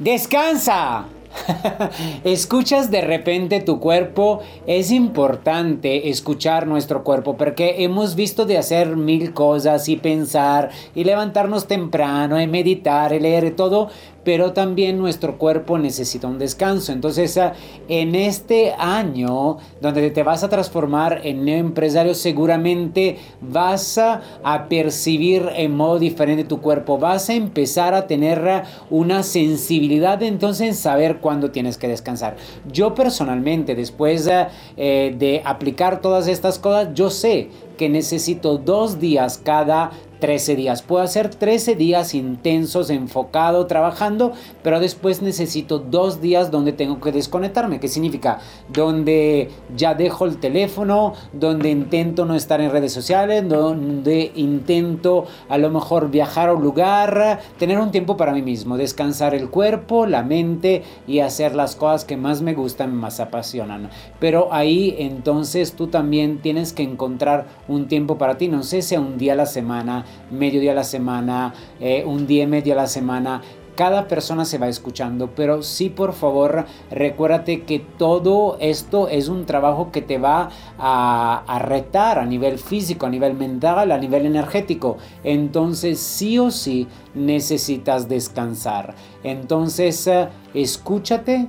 Descansa. Escuchas de repente tu cuerpo. Es importante escuchar nuestro cuerpo porque hemos visto de hacer mil cosas y pensar y levantarnos temprano y meditar y leer todo, pero también nuestro cuerpo necesita un descanso. Entonces, ah, en este año donde te vas a transformar en empresario, seguramente vas a, percibir en modo diferente tu cuerpo, vas a empezar a tener ah, una sensibilidad entonces en saber cuándo tienes que descansar. Yo personalmente, después eh, de aplicar todas estas cosas, yo sé necesito dos días cada 13 días. Puedo hacer 13 días intensos, enfocado, trabajando, pero después necesito dos días donde tengo que desconectarme. ¿Qué significa? Donde ya dejo el teléfono, donde intento no estar en redes sociales, donde intento a lo mejor viajar a un lugar, tener un tiempo para mí mismo, descansar el cuerpo, la mente y hacer las cosas que más me gustan, más apasionan. Pero ahí entonces tú también tienes que encontrar un tiempo para ti, no sé si un día a la semana, medio día a la semana, eh, un día y medio a la semana. Cada persona se va escuchando, pero sí por favor recuérdate que todo esto es un trabajo que te va a, a retar a nivel físico, a nivel mental, a nivel energético. Entonces sí o sí necesitas descansar. Entonces eh, escúchate,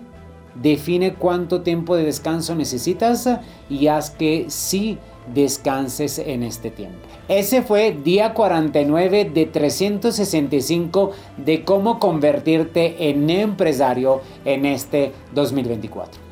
define cuánto tiempo de descanso necesitas y haz que sí descanses en este tiempo. Ese fue día 49 de 365 de cómo convertirte en empresario en este 2024.